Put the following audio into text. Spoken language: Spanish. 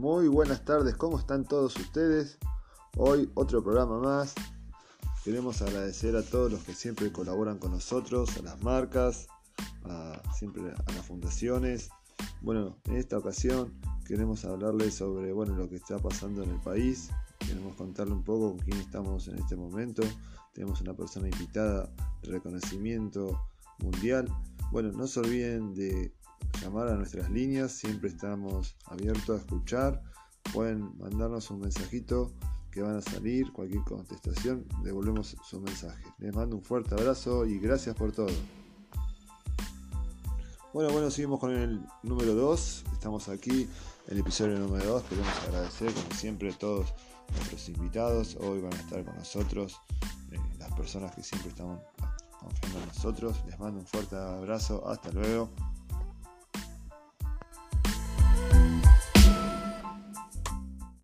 buenas tardes, ¿cómo están todos ustedes? Hoy otro programa más. Queremos agradecer a todos los que siempre colaboran con nosotros, a las marcas, a, siempre a las fundaciones. Bueno, en esta ocasión queremos hablarles sobre bueno, lo que está pasando en el país. Queremos contarle un poco con quién estamos en este momento. Tenemos una persona invitada reconocimiento mundial. Bueno, no se olviden de llamar a nuestras líneas, siempre estamos abiertos a escuchar. Pueden mandarnos un mensajito que van a salir, cualquier contestación, devolvemos su mensaje. Les mando un fuerte abrazo y gracias por todo. Bueno, bueno, seguimos con el número 2. Estamos aquí, el episodio número 2. Queremos agradecer, como siempre, a todos nuestros invitados. Hoy van a estar con nosotros eh, las personas que siempre están confiando en nosotros. Les mando un fuerte abrazo. Hasta luego.